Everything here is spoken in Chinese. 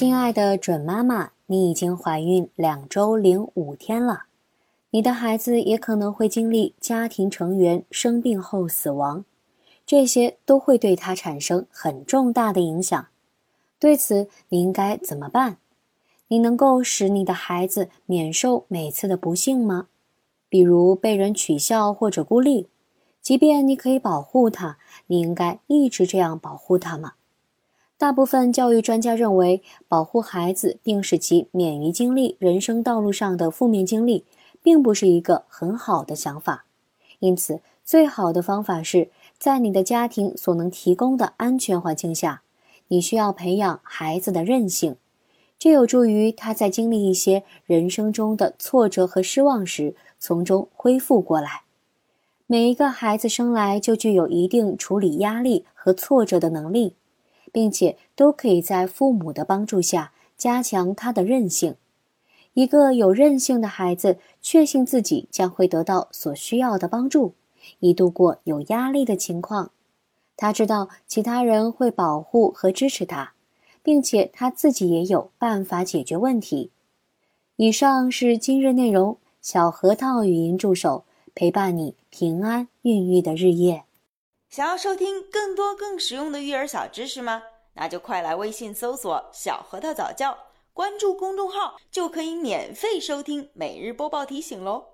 亲爱的准妈妈，你已经怀孕两周零五天了，你的孩子也可能会经历家庭成员生病后死亡，这些都会对他产生很重大的影响。对此，你应该怎么办？你能够使你的孩子免受每次的不幸吗？比如被人取笑或者孤立，即便你可以保护他，你应该一直这样保护他吗？大部分教育专家认为，保护孩子并使其免于经历人生道路上的负面经历，并不是一个很好的想法。因此，最好的方法是在你的家庭所能提供的安全环境下。你需要培养孩子的韧性，这有助于他在经历一些人生中的挫折和失望时，从中恢复过来。每一个孩子生来就具有一定处理压力和挫折的能力，并且都可以在父母的帮助下加强他的韧性。一个有韧性的孩子，确信自己将会得到所需要的帮助，以度过有压力的情况。他知道其他人会保护和支持他，并且他自己也有办法解决问题。以上是今日内容，小核桃语音助手陪伴你平安孕育的日夜。想要收听更多更实用的育儿小知识吗？那就快来微信搜索“小核桃早教”，关注公众号就可以免费收听每日播报提醒喽。